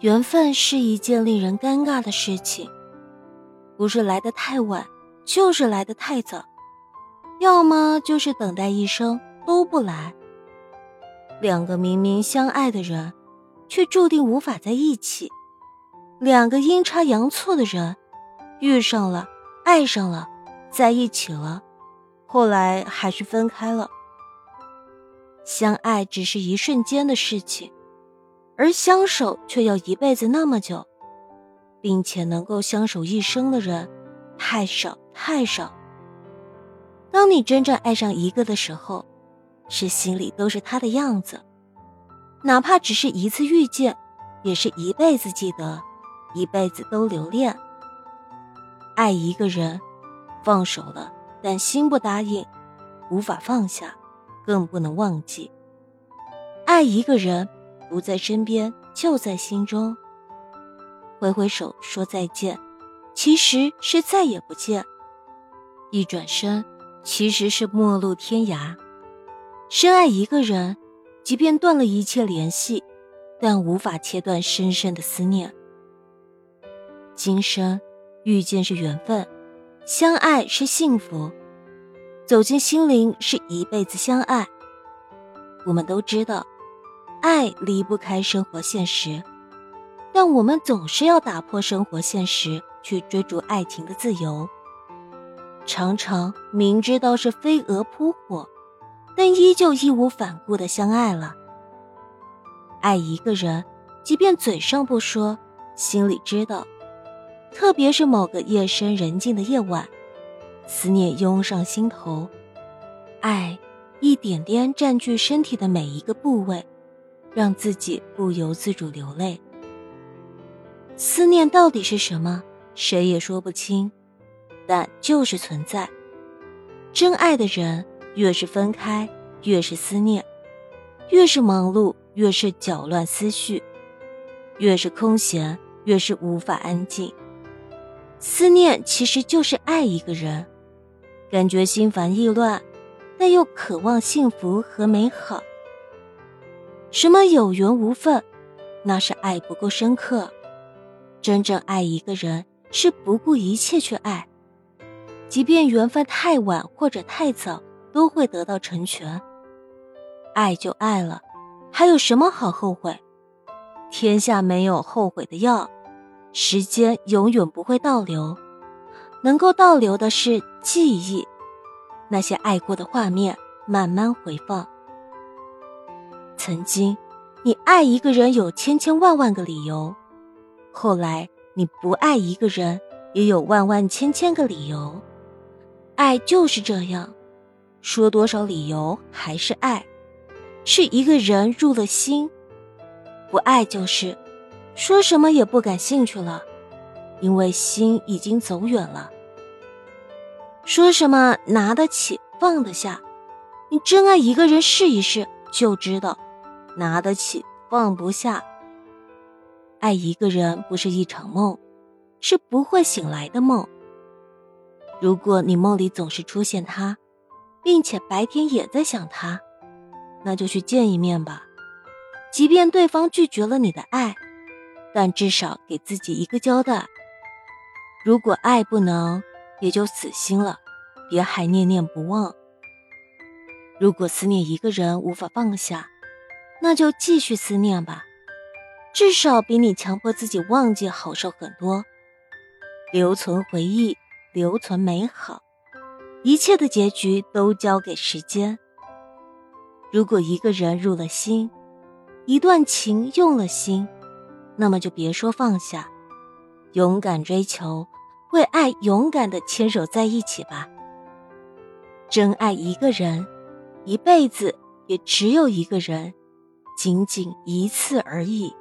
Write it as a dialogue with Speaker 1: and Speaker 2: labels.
Speaker 1: 缘分是一件令人尴尬的事情，不是来得太晚，就是来得太早，要么就是等待一生都不来。两个明明相爱的人，却注定无法在一起；两个阴差阳错的人，遇上了，爱上了，在一起了，后来还是分开了。相爱只是一瞬间的事情，而相守却要一辈子那么久，并且能够相守一生的人，太少太少。当你真正爱上一个的时候，是心里都是他的样子，哪怕只是一次遇见，也是一辈子记得，一辈子都留恋。爱一个人，放手了，但心不答应，无法放下，更不能忘记。爱一个人，不在身边，就在心中。挥挥手说再见，其实是再也不见；一转身，其实是陌路天涯。深爱一个人，即便断了一切联系，但无法切断深深的思念。今生遇见是缘分，相爱是幸福，走进心灵是一辈子相爱。我们都知道，爱离不开生活现实，但我们总是要打破生活现实，去追逐爱情的自由。常常明知道是飞蛾扑火。但依旧义无反顾的相爱了。爱一个人，即便嘴上不说，心里知道。特别是某个夜深人静的夜晚，思念涌上心头，爱一点点占据身体的每一个部位，让自己不由自主流泪。思念到底是什么？谁也说不清，但就是存在。真爱的人。越是分开，越是思念；越是忙碌，越是搅乱思绪；越是空闲，越是无法安静。思念其实就是爱一个人，感觉心烦意乱，但又渴望幸福和美好。什么有缘无分，那是爱不够深刻。真正爱一个人，是不顾一切去爱，即便缘分太晚或者太早。都会得到成全。爱就爱了，还有什么好后悔？天下没有后悔的药，时间永远不会倒流，能够倒流的是记忆，那些爱过的画面慢慢回放。曾经，你爱一个人有千千万万个理由，后来你不爱一个人也有万万千千个理由，爱就是这样。说多少理由还是爱，是一个人入了心；不爱就是说什么也不感兴趣了，因为心已经走远了。说什么拿得起放得下，你真爱一个人试一试就知道，拿得起放不下。爱一个人不是一场梦，是不会醒来的梦。如果你梦里总是出现他。并且白天也在想他，那就去见一面吧。即便对方拒绝了你的爱，但至少给自己一个交代。如果爱不能，也就死心了，别还念念不忘。如果思念一个人无法放下，那就继续思念吧，至少比你强迫自己忘记好受很多。留存回忆，留存美好。一切的结局都交给时间。如果一个人入了心，一段情用了心，那么就别说放下，勇敢追求，为爱勇敢的牵手在一起吧。真爱一个人，一辈子也只有一个人，仅仅一次而已。